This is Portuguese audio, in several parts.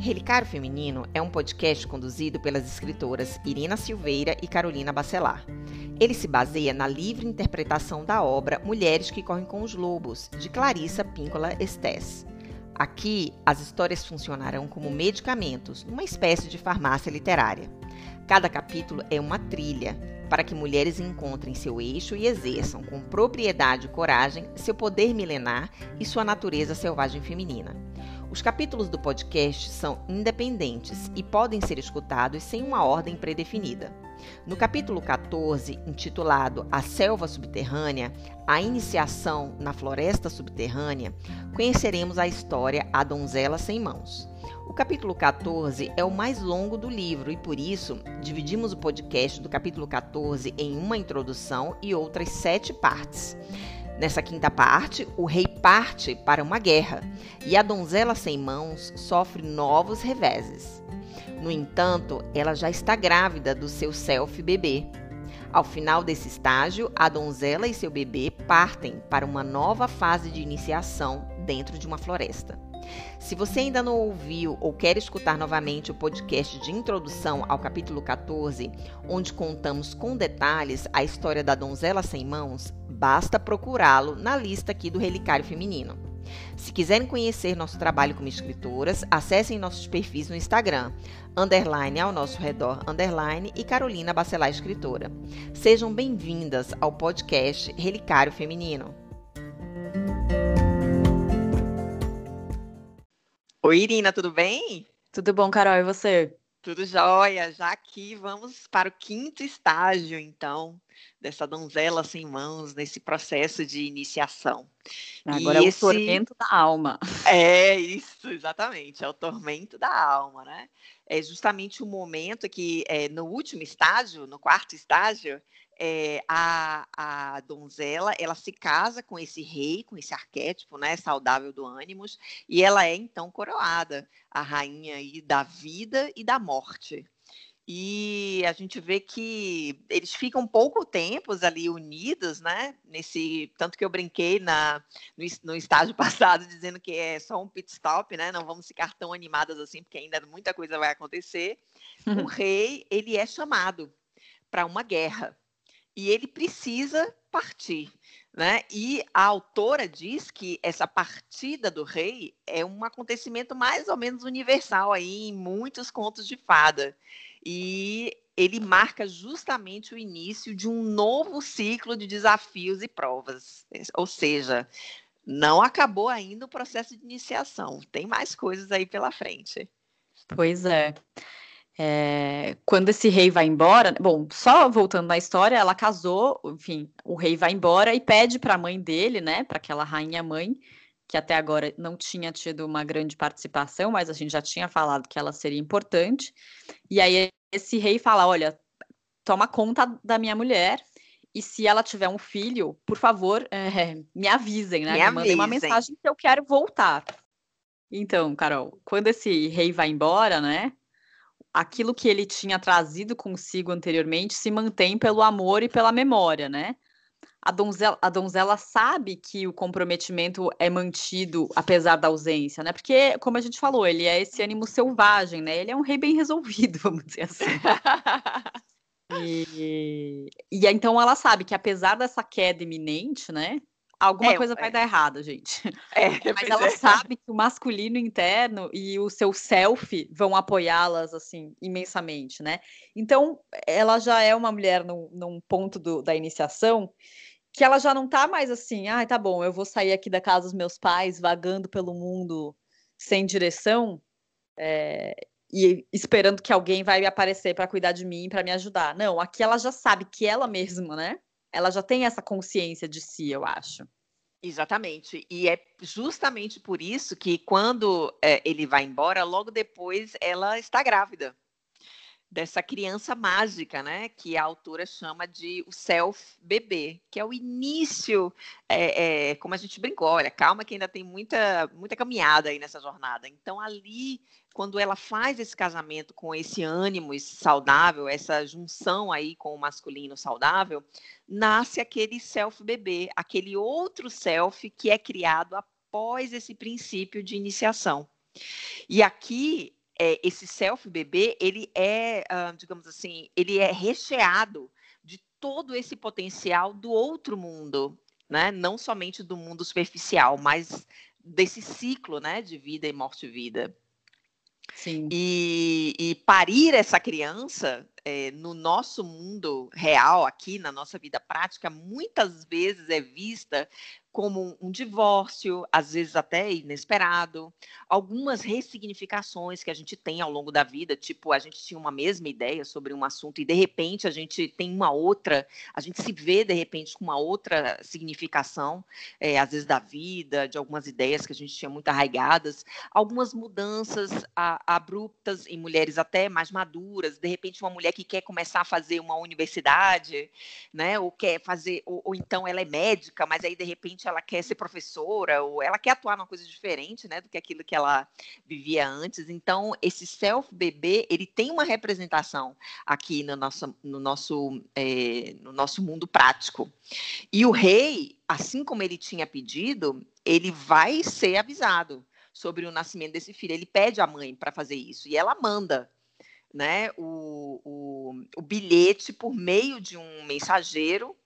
Relicário Feminino é um podcast conduzido pelas escritoras Irina Silveira e Carolina Bacelar. Ele se baseia na livre interpretação da obra Mulheres que Correm com os Lobos, de Clarissa Píncola Estés. Aqui, as histórias funcionarão como medicamentos, numa espécie de farmácia literária. Cada capítulo é uma trilha para que mulheres encontrem seu eixo e exerçam com propriedade e coragem seu poder milenar e sua natureza selvagem feminina. Os capítulos do podcast são independentes e podem ser escutados sem uma ordem predefinida. No capítulo 14, intitulado A Selva Subterrânea, a iniciação na floresta subterrânea, conheceremos a história A Donzela Sem Mãos. O capítulo 14 é o mais longo do livro e, por isso, dividimos o podcast do capítulo 14 em uma introdução e outras sete partes. Nessa quinta parte, o rei parte para uma guerra e a donzela sem mãos sofre novos reveses. No entanto, ela já está grávida do seu self bebê. Ao final desse estágio, a donzela e seu bebê partem para uma nova fase de iniciação dentro de uma floresta. Se você ainda não ouviu ou quer escutar novamente o podcast de introdução ao capítulo 14, onde contamos com detalhes a história da donzela sem mãos, basta procurá-lo na lista aqui do Relicário Feminino. Se quiserem conhecer nosso trabalho como escritoras, acessem nossos perfis no Instagram, underline ao nosso redor, underline e Carolina Bacelar Escritora. Sejam bem-vindas ao podcast Relicário Feminino. Oi, Irina, tudo bem? Tudo bom, Carol, e você? Tudo jóia. Já aqui vamos para o quinto estágio, então, dessa donzela sem mãos, nesse processo de iniciação. Agora e é esse... o tormento da alma. É isso, exatamente, é o tormento da alma, né? É justamente o momento que, é, no último estágio, no quarto estágio, é, a, a donzela ela se casa com esse rei, com esse arquétipo né, saudável do ânimos, e ela é então coroada, a rainha aí da vida e da morte. E a gente vê que eles ficam pouco tempos ali unidos, né? Nesse tanto que eu brinquei na no, no, estágio passado dizendo que é só um pit stop, né? Não vamos ficar tão animadas assim, porque ainda muita coisa vai acontecer. O rei ele é chamado para uma guerra e ele precisa partir. Né? E a autora diz que essa partida do rei é um acontecimento mais ou menos universal aí em muitos contos de fada. E ele marca justamente o início de um novo ciclo de desafios e provas. Ou seja, não acabou ainda o processo de iniciação, tem mais coisas aí pela frente. Pois é. É, quando esse rei vai embora, bom, só voltando na história, ela casou, enfim, o rei vai embora e pede para a mãe dele, né, para aquela rainha mãe, que até agora não tinha tido uma grande participação, mas a gente já tinha falado que ela seria importante. E aí esse rei fala: olha, toma conta da minha mulher. E se ela tiver um filho, por favor, é, me avisem, né? Me, me mandem uma mensagem que eu quero voltar. Então, Carol, quando esse rei vai embora, né? aquilo que ele tinha trazido consigo anteriormente se mantém pelo amor e pela memória, né? A donzela, a donzela sabe que o comprometimento é mantido apesar da ausência, né? Porque, como a gente falou, ele é esse ânimo selvagem, né? Ele é um rei bem resolvido, vamos dizer assim. e, e então ela sabe que apesar dessa queda iminente, né? Alguma é, coisa vai é. dar errado, gente. É, Mas ela é. sabe que o masculino interno e o seu self vão apoiá-las, assim, imensamente, né? Então, ela já é uma mulher num, num ponto do, da iniciação que ela já não tá mais assim, ah, tá bom, eu vou sair aqui da casa dos meus pais, vagando pelo mundo sem direção, é, e esperando que alguém vai aparecer para cuidar de mim, para me ajudar. Não, aqui ela já sabe que ela mesma, né? ela já tem essa consciência de si, eu acho. Exatamente. E é justamente por isso que quando é, ele vai embora, logo depois ela está grávida dessa criança mágica, né? Que a autora chama de o self-bebê, que é o início, é, é, como a gente brincou, olha, calma que ainda tem muita, muita caminhada aí nessa jornada. Então, ali, quando ela faz esse casamento com esse ânimo saudável, essa junção aí com o masculino saudável, nasce aquele self-bebê, aquele outro self que é criado após esse princípio de iniciação. E aqui é, esse self-bebê, ele é, uh, digamos assim, ele é recheado de todo esse potencial do outro mundo, né? Não somente do mundo superficial, mas desse ciclo, né, de vida e morte-vida. Sim. E, e parir essa criança é, no nosso mundo real, aqui na nossa vida prática, muitas vezes é vista como um divórcio, às vezes até inesperado, algumas ressignificações que a gente tem ao longo da vida, tipo, a gente tinha uma mesma ideia sobre um assunto e de repente a gente tem uma outra, a gente se vê de repente com uma outra significação, é, às vezes da vida, de algumas ideias que a gente tinha muito arraigadas, algumas mudanças a, abruptas em mulheres até mais maduras, de repente uma mulher que quer começar a fazer uma universidade, né, ou quer fazer, ou, ou então ela é médica, mas aí de repente repente ela quer ser professora ou ela quer atuar numa coisa diferente, né, do que aquilo que ela vivia antes. Então, esse self bebê, ele tem uma representação aqui no nosso, no nosso, é, no nosso mundo prático. E o rei, assim como ele tinha pedido, ele vai ser avisado sobre o nascimento desse filho. Ele pede à mãe para fazer isso e ela manda. Né, o, o, o bilhete por meio de um mensageiro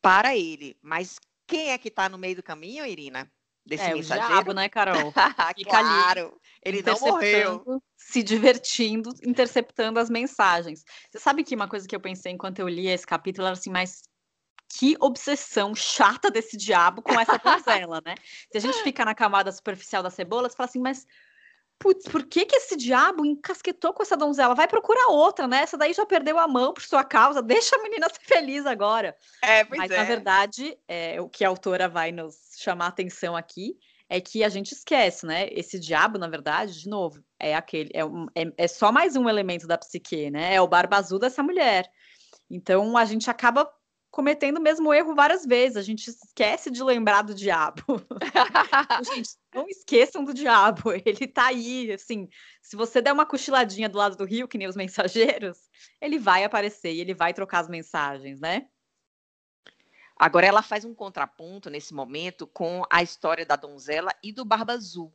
para ele. Mas quem é que está no meio do caminho, Irina? Desse é, mensageiro? o diabo, né, Carol? claro, ele não morreu. Se divertindo, interceptando as mensagens. Você sabe que uma coisa que eu pensei enquanto eu lia esse capítulo era assim, mas que obsessão chata desse diabo com essa donzela, né? Se a gente fica na camada superficial da cebola, você fala assim, mas putz, por que que esse diabo encasquetou com essa donzela? Vai procurar outra, né? Essa daí já perdeu a mão por sua causa, deixa a menina ser feliz agora. É, pois Mas, é. na verdade, é, o que a autora vai nos chamar a atenção aqui é que a gente esquece, né? Esse diabo, na verdade, de novo, é aquele, é, um, é, é só mais um elemento da psique, né? É o barba azul dessa mulher. Então a gente acaba cometendo o mesmo erro várias vezes. A gente esquece de lembrar do diabo. gente, não esqueçam do diabo. Ele tá aí, assim. Se você der uma cochiladinha do lado do rio, que nem os mensageiros, ele vai aparecer e ele vai trocar as mensagens, né? Agora ela faz um contraponto nesse momento com a história da donzela e do Barba Azul.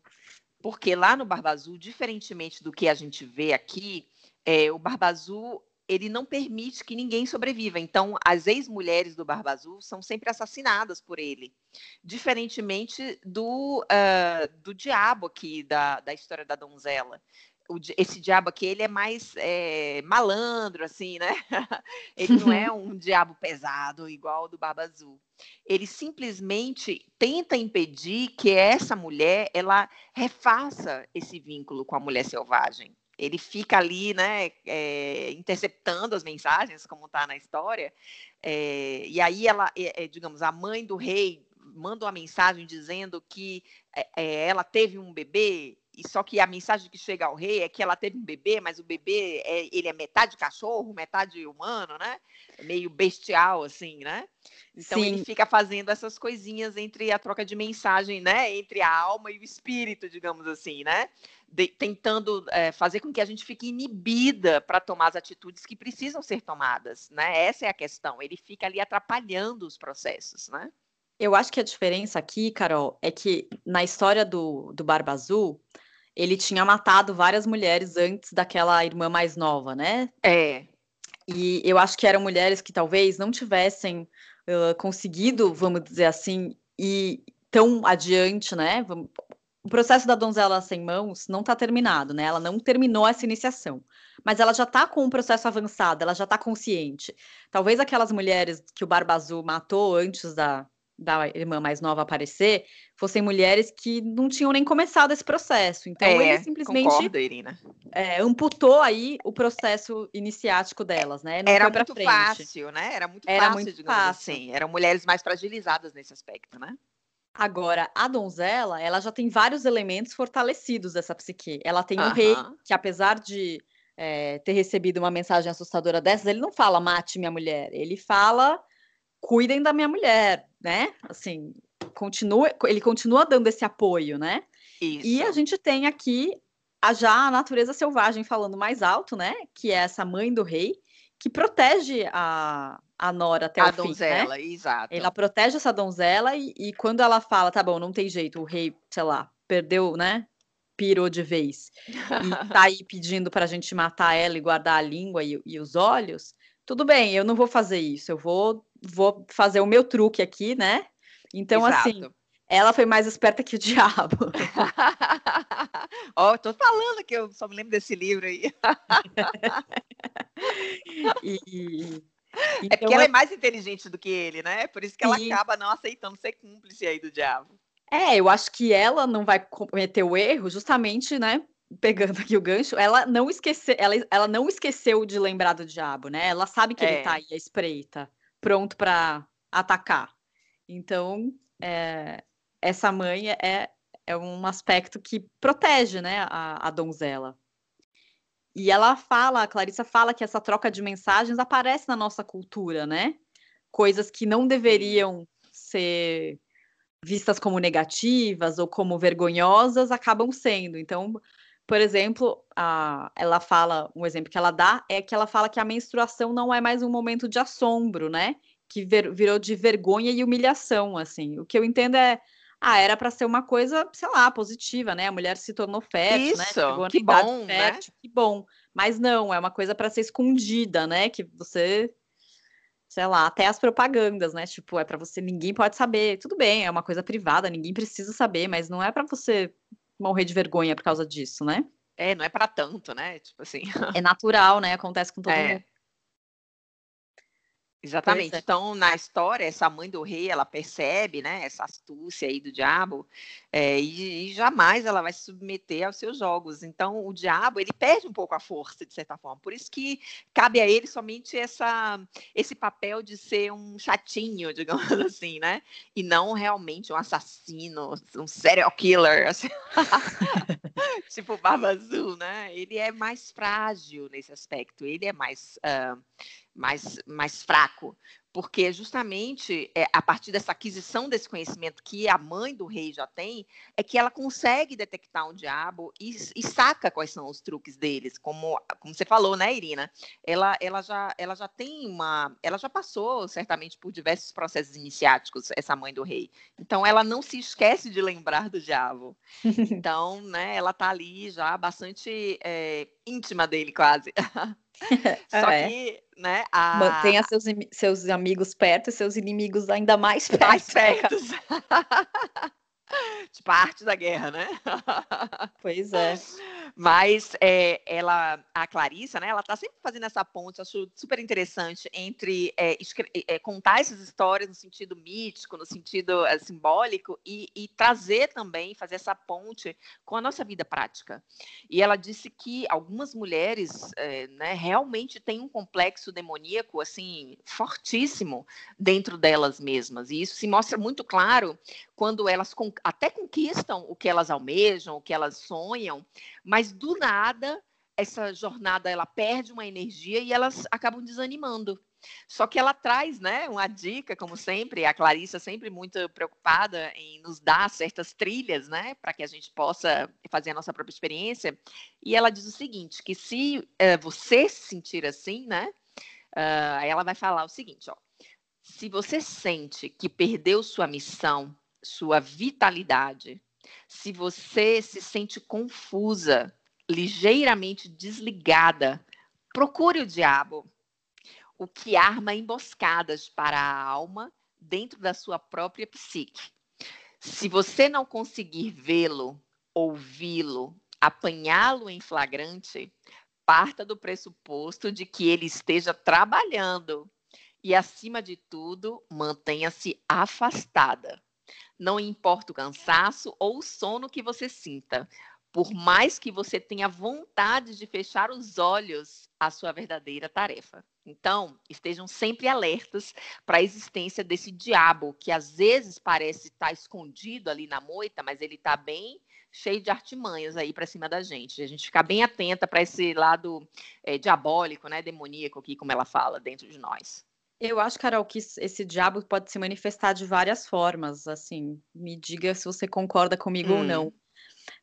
Porque lá no Barba Azul, diferentemente do que a gente vê aqui, é, o Barba Azul ele não permite que ninguém sobreviva. Então, as ex-mulheres do Barba Azul são sempre assassinadas por ele. Diferentemente do, uh, do diabo aqui, da, da história da donzela. O, esse diabo aqui, ele é mais é, malandro, assim, né? ele não é um diabo pesado, igual o do Barba Azul. Ele simplesmente tenta impedir que essa mulher, ela refaça esse vínculo com a mulher selvagem ele fica ali, né, é, interceptando as mensagens, como está na história, é, e aí ela, é, digamos, a mãe do rei manda uma mensagem dizendo que ela teve um bebê, e só que a mensagem que chega ao rei é que ela teve um bebê, mas o bebê é, ele é metade cachorro, metade humano, né? Meio bestial, assim, né? Então Sim. ele fica fazendo essas coisinhas entre a troca de mensagem, né? Entre a alma e o espírito, digamos assim, né? De, tentando é, fazer com que a gente fique inibida para tomar as atitudes que precisam ser tomadas, né? Essa é a questão. Ele fica ali atrapalhando os processos, né? Eu acho que a diferença aqui, Carol, é que na história do, do Barba Azul, ele tinha matado várias mulheres antes daquela irmã mais nova, né? É. E eu acho que eram mulheres que talvez não tivessem uh, conseguido, vamos dizer assim, ir tão adiante, né? O processo da donzela sem mãos não está terminado, né? Ela não terminou essa iniciação, mas ela já está com um processo avançado, ela já está consciente. Talvez aquelas mulheres que o Barba Azul matou antes da, da irmã mais nova aparecer fossem mulheres que não tinham nem começado esse processo. Então é, ele simplesmente concordo, Irina. É, amputou aí o processo iniciático delas, né? Não Era muito frente. fácil, né? Era muito Era fácil, muito digamos fácil. assim. Eram mulheres mais fragilizadas nesse aspecto, né? Agora, a donzela, ela já tem vários elementos fortalecidos dessa psique. Ela tem uh -huh. um rei que, apesar de é, ter recebido uma mensagem assustadora dessas, ele não fala mate minha mulher, ele fala cuidem da minha mulher, né? Assim, continua, ele continua dando esse apoio, né? Isso. E a gente tem aqui a, já a natureza selvagem falando mais alto, né? Que é essa mãe do rei, que protege a, a Nora até a o donzela, fim, né? exato. Ela protege essa donzela e, e, quando ela fala, tá bom, não tem jeito, o rei, sei lá, perdeu, né? pirou de vez e tá aí pedindo para a gente matar ela e guardar a língua e, e, os olhos, tudo bem, eu não vou fazer isso, eu vou, vou fazer o meu truque aqui, né? Então, assim, Exato. assim, ela foi mais esperta que o diabo. Ó, oh, tô falando que eu só me lembro desse livro aí. e, então, é porque ela é mais inteligente do que ele, né? Por isso que ela Sim. acaba não aceitando ser cúmplice aí do diabo. É, eu acho que ela não vai cometer o erro, justamente, né? Pegando aqui o gancho, ela não esqueceu, ela, ela não esqueceu de lembrar do diabo, né? Ela sabe que é. ele tá aí à espreita, pronto para atacar. Então, é, essa mãe é, é um aspecto que protege, né, a, a donzela. E ela fala, a Clarissa fala que essa troca de mensagens aparece na nossa cultura, né? Coisas que não deveriam ser vistas como negativas ou como vergonhosas acabam sendo. Então, por exemplo, a, ela fala, um exemplo que ela dá é que ela fala que a menstruação não é mais um momento de assombro, né? Que vir, virou de vergonha e humilhação, assim. O que eu entendo é ah, era para ser uma coisa, sei lá, positiva, né? A mulher se tornou fértil, né? Isso, né? que bom, fértil, né? que bom. Mas não, é uma coisa para ser escondida, né? Que você, sei lá, até as propagandas, né? Tipo, é para você, ninguém pode saber. Tudo bem, é uma coisa privada, ninguém precisa saber, mas não é para você morrer de vergonha por causa disso, né? É, não é para tanto, né? Tipo assim. É natural, né? Acontece com todo é. mundo. Exatamente. É. Então, na história, essa mãe do rei, ela percebe, né, essa astúcia aí do diabo, é, e, e, jamais ela vai se submeter aos seus jogos. Então, o diabo, ele perde um pouco a força, de certa forma. Por isso que cabe a ele somente essa, esse papel de ser um chatinho, digamos assim, né? E não realmente um assassino, um serial killer, assim. tipo Barba Azul, né? Ele é mais frágil nesse aspecto, ele é mais... Uh, mais, mais fraco, porque justamente é, a partir dessa aquisição desse conhecimento que a mãe do rei já tem, é que ela consegue detectar um diabo e, e saca quais são os truques deles, como, como você falou, né, Irina? Ela, ela, já, ela já tem uma. Ela já passou certamente por diversos processos iniciáticos, essa mãe do rei. Então ela não se esquece de lembrar do diabo. Então, né, ela tá ali já bastante é, íntima dele, quase. Só é. que, né, a... Mantenha seus, seus amigos perto e seus inimigos ainda mais perto. Mais perto. tipo a arte da guerra, né? Pois é. Mas é, ela, a Clarissa, né, ela tá sempre fazendo essa ponte, acho super interessante, entre é, é, contar essas histórias no sentido mítico, no sentido simbólico, e, e, trazer também, fazer essa ponte com a nossa vida prática. E ela disse que algumas mulheres né, realmente têm um complexo demoníaco, assim, fortíssimo dentro delas mesmas. E isso se mostra muito claro quando elas até conquistam o que elas almejam, o que elas sonham, mas do nada essa jornada ela perde uma energia e elas acabam desanimando. Só que ela traz, né, uma dica, como sempre, a Clarissa sempre muito preocupada em nos dar certas trilhas, né, para que a gente possa fazer a nossa própria experiência. E ela diz o seguinte, que se uh, você se sentir assim, né, uh, ela vai falar o seguinte, ó, se você sente que perdeu sua missão, sua vitalidade, se você se sente confusa, ligeiramente desligada, procure o diabo, o que arma emboscadas para a alma dentro da sua própria psique. Se você não conseguir vê-lo, ouvi-lo, apanhá-lo em flagrante, parta do pressuposto de que ele esteja trabalhando e, acima de tudo, mantenha-se afastada. Não importa o cansaço ou o sono que você sinta, por mais que você tenha vontade de fechar os olhos à sua verdadeira tarefa. Então, estejam sempre alertas para a existência desse diabo, que às vezes parece estar escondido ali na moita, mas ele está bem cheio de artimanhas aí para cima da gente. A gente ficar bem atenta para esse lado é, diabólico, né, demoníaco aqui, como ela fala, dentro de nós. Eu acho, Carol, que esse diabo pode se manifestar de várias formas. Assim, me diga se você concorda comigo hum. ou não. Hum.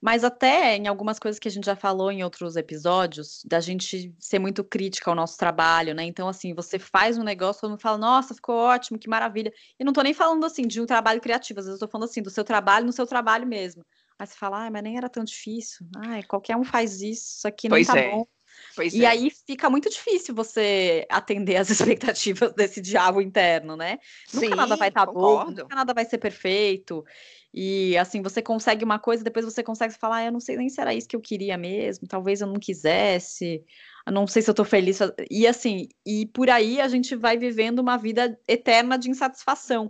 Mas até em algumas coisas que a gente já falou em outros episódios, da gente ser muito crítica ao nosso trabalho, né? Então, assim, você faz um negócio, todo mundo fala, nossa, ficou ótimo, que maravilha. E não tô nem falando assim de um trabalho criativo, às vezes eu tô falando assim, do seu trabalho no seu trabalho mesmo. Mas você fala, ah, mas nem era tão difícil. Ai, qualquer um faz isso, isso aqui não pois tá é. bom. Pois e é. aí fica muito difícil você atender as expectativas desse diabo interno, né? Nunca Sim, nada vai estar tá bom, nunca nada vai ser perfeito. E assim, você consegue uma coisa, depois você consegue falar, ah, eu não sei nem se era isso que eu queria mesmo, talvez eu não quisesse, eu não sei se eu tô feliz. E assim, e por aí a gente vai vivendo uma vida eterna de insatisfação.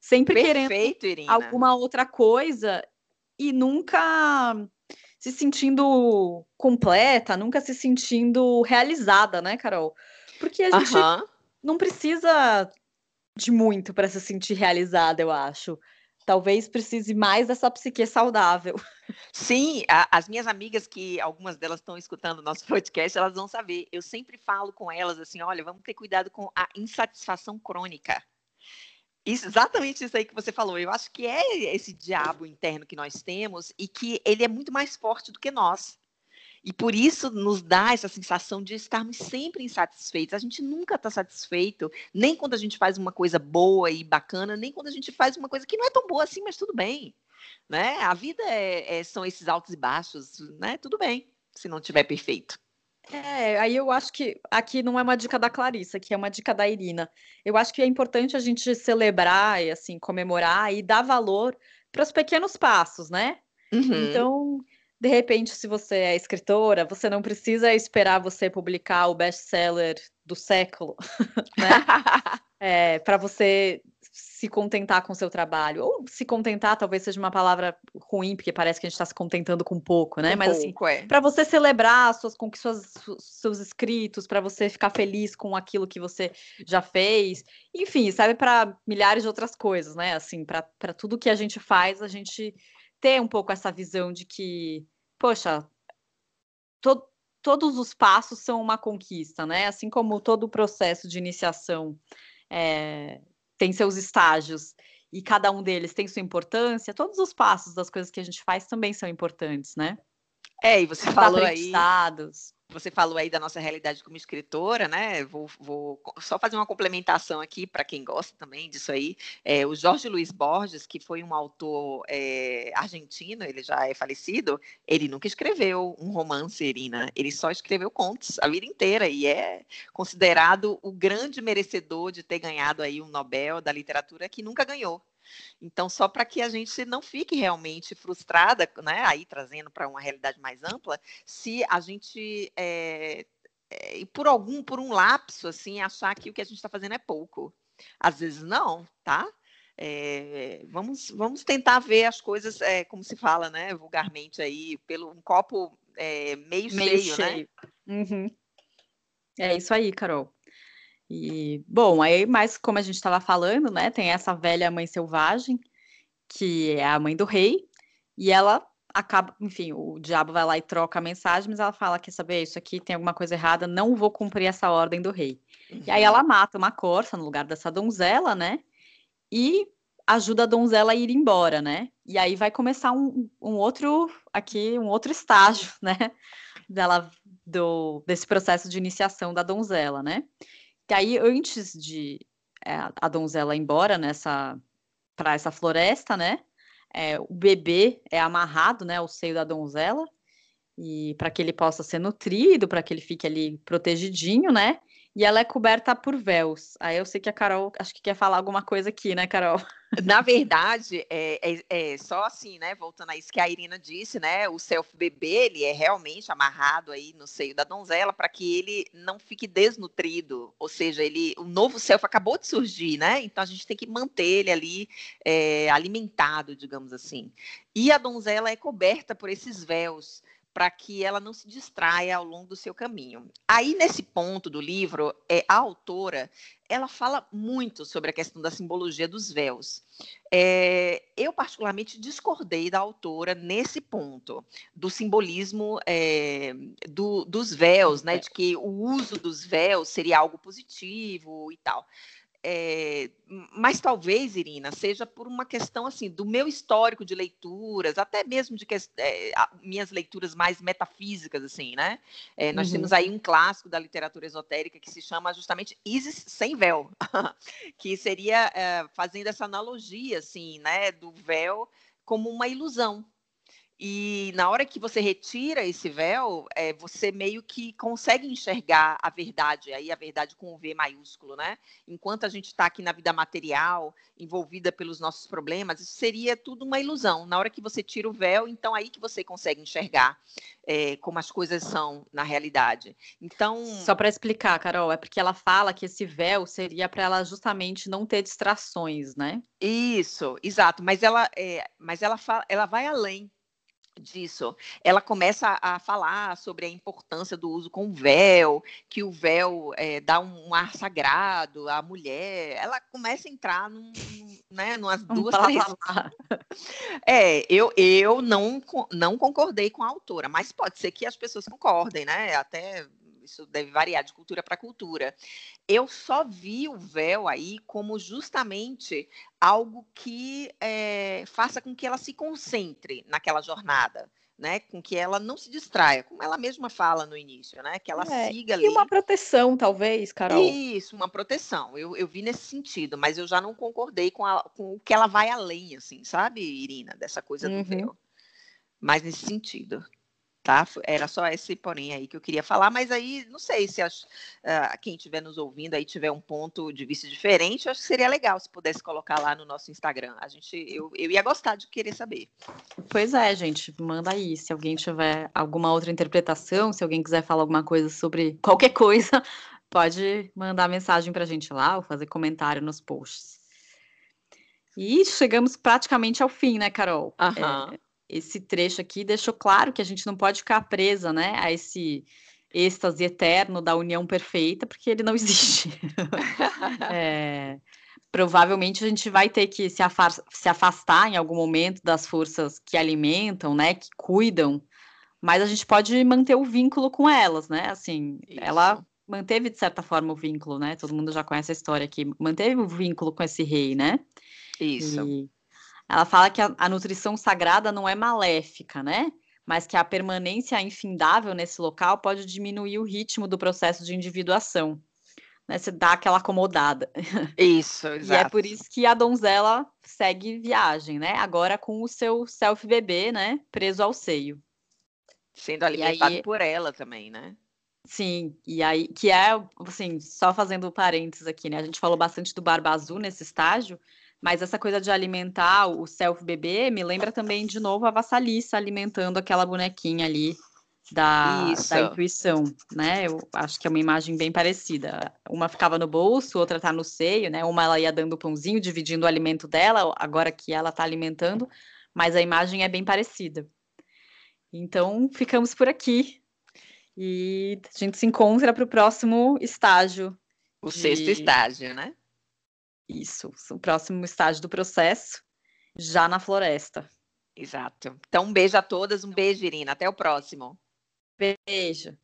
Sempre Perfeito, querendo Irina. alguma outra coisa e nunca se sentindo completa, nunca se sentindo realizada, né, Carol? Porque a gente Aham. não precisa de muito para se sentir realizada, eu acho. Talvez precise mais dessa psique saudável. Sim, a- as minhas amigas, que algumas delas estão escutando o nosso podcast, elas vão saber. Eu sempre falo com elas assim: olha, vamos ter cuidado com a insatisfação crônica. Exatamente isso aí que você falou. Eu acho que é esse diabo interno que nós temos e que ele é muito mais forte do que nós. E por isso nos dá essa sensação de estarmos sempre insatisfeitos. A gente nunca está satisfeito, nem quando a gente faz uma coisa boa e bacana, nem quando a gente faz uma coisa que não é tão boa assim, mas tudo bem. Né? A vida é, é, são esses altos e baixos, né? Tudo bem, se não tiver perfeito. É, aí eu acho que aqui não é uma dica da Clarissa, aqui é uma dica da Irina. Eu acho que é importante a gente celebrar e assim comemorar e dar valor para os pequenos passos, né? Uhum. Então, de repente, se você é escritora, você não precisa esperar você publicar o best-seller do século, né? é, para você se contentar com o seu trabalho. Ou se contentar, talvez seja uma palavra ruim, porque parece que a gente está se contentando com pouco, né? Mas assim, pouco, é. para você celebrar suas conquistas, seus escritos, para você ficar feliz com aquilo que você já fez. Enfim, serve para milhares de outras coisas, né? Assim, para tudo que a gente faz, a gente ter um pouco essa visão de que, poxa, to, todos os passos são uma conquista, né? Assim como todo o processo de iniciação é, tem seus estágios e cada um deles tem sua importância, todos os passos das coisas que a gente faz também são importantes, né? É, e você falou aí. Aprendizados. Você falou aí da nossa realidade como escritora, né? Vou, vou só fazer uma complementação aqui para quem gosta também disso aí. É, o Jorge Luiz Borges, que foi um autor é, argentino, ele já é falecido, ele nunca escreveu um romance, Irina. Ele só escreveu contos a vida inteira e é considerado o grande merecedor de ter ganhado aí um Nobel da literatura que nunca ganhou. Então, só para que a gente não fique realmente frustrada, né, aí trazendo para uma realidade mais ampla, se a gente, é, é, por algum, por um lapso, assim, achar que o que a gente está fazendo é pouco. Às vezes não, tá? É, vamos, vamos tentar ver as coisas, é, como se fala, né, vulgarmente aí, pelo um copo meio, meio, cheio, cheio. né? Uhum. É isso aí, Carol. E, bom, aí, mas como a gente estava falando, né, tem essa velha mãe selvagem, que é a mãe do rei, e ela acaba, enfim, o diabo vai lá e troca a mensagem, mas ela fala: quer saber, isso aqui tem alguma coisa errada, não vou cumprir essa ordem do rei. Uhum. E aí ela mata uma corça no lugar dessa donzela, né? E ajuda a donzela a ir embora, né? E aí vai começar um, um outro aqui, um outro estágio, né? Dela, do, desse processo de iniciação da donzela, né? Que aí, antes de é, a donzela ir embora nessa para essa floresta, né? É, o bebê é amarrado, né, ao seio da donzela e para que ele possa ser nutrido, para que ele fique ali protegidinho, né? E ela é coberta por véus. Aí eu sei que a Carol acho que quer falar alguma coisa aqui, né, Carol? Na verdade, é, é, é, só assim, né? Voltando a isso que a Irina disse, né? O self-bebê, ele é realmente amarrado aí no seio da donzela para que ele não fique desnutrido. Ou seja, ele, o novo self acabou de surgir, né? Então a gente tem que manter ele ali é, alimentado, digamos assim. E a donzela é coberta por esses véus para que ela não se distraia ao longo do seu caminho. Aí, nesse ponto do livro, é, a autora ela fala muito sobre a questão da simbologia dos véus. É, eu, particularmente, discordei da autora nesse ponto, do simbolismo é, do, dos véus, né, de que o uso dos véus seria algo positivo e tal. É, mas talvez, Irina, seja por uma questão assim do meu histórico de leituras, até mesmo de que, é, minhas leituras mais metafísicas, assim, né? É, nós uhum. temos aí um clássico da literatura esotérica que se chama justamente Isis sem véu, que seria fazendo essa analogia, assim, né, do véu como uma ilusão. E na hora que você retira esse véu, é, você meio que consegue enxergar a verdade, aí a verdade com o V maiúsculo, né? Enquanto a gente está aqui na vida material, envolvida pelos nossos problemas, isso seria tudo uma ilusão. Na hora que você tira o véu, então aí que você consegue enxergar é, como as coisas são na realidade. Então. Só para explicar, Carol, é porque ela fala que esse véu seria para ela justamente não ter distrações, né? Isso, exato. Mas ela, é, mas ela, fala, ela vai além disso. Ela começa a falar sobre a importância do uso com véu, que o véu é, dá um ar sagrado à mulher. Ela começa a entrar num, né, numas duas, três... É, eu, eu não, não concordei com a autora, mas pode ser que as pessoas concordem, né? Até isso deve variar de cultura para cultura. Eu só vi o véu aí como justamente algo que é, faça com que ela se concentre naquela jornada. Né, com que ela não se distraia, como ela mesma fala no início, né? Que ela é, siga ali. E uma proteção, talvez, Carol. Isso, uma proteção. Eu, eu vi nesse sentido, mas eu já não concordei com, a, com o que ela vai além, assim, sabe, Irina, dessa coisa uhum. do véu. Mas nesse sentido tá? Era só esse porém aí que eu queria falar, mas aí não sei se as, uh, quem estiver nos ouvindo aí tiver um ponto de vista diferente, eu acho que seria legal se pudesse colocar lá no nosso Instagram. A gente, eu, eu ia gostar de querer saber. Pois é, gente, manda aí. Se alguém tiver alguma outra interpretação, se alguém quiser falar alguma coisa sobre qualquer coisa, pode mandar mensagem para a gente lá ou fazer comentário nos posts. E chegamos praticamente ao fim, né, Carol? Uhum. É, esse trecho aqui deixou claro que a gente não pode ficar presa, né, a esse êxtase eterno da união perfeita, porque ele não existe. é, provavelmente a gente vai ter que se, se, afastar em algum momento das forças que alimentam, né, que cuidam, mas a gente pode manter o vínculo com elas, né? Assim, Isso. ela manteve de certa forma o vínculo, né? Todo mundo já conhece a história aqui, manteve o vínculo com esse rei, né? Isso. E ela fala que a, a nutrição sagrada não é maléfica, né? Mas que a permanência infindável nesse local pode diminuir o ritmo do processo de individuação. Né? Você dá aquela acomodada. Isso, exato. E é por isso que a donzela segue viagem, né? Agora com o seu self-bebê, né? Preso ao seio. Sendo alimentado aí, por ela também, né? Sim, e aí, que é, assim, só fazendo parênteses aqui, né? A gente falou bastante do barba azul nesse estágio, mas essa coisa de alimentar o self-bebê me lembra também, de novo, a vassaliça alimentando aquela bonequinha ali da, da, intuição, né? Eu acho que é uma imagem bem parecida. Uma ficava no bolso, outra tá no seio, né? Uma ela ia dando o pãozinho, dividindo o alimento dela, agora que ela tá alimentando, mas a imagem é bem parecida. Então, ficamos por aqui. E a gente se encontra para o próximo estágio. O de... sexto estágio, né? Isso, o próximo estágio do processo, já na floresta. Exato. Então, um beijo a todas, um beijo, Irina. Até o próximo. Beijo.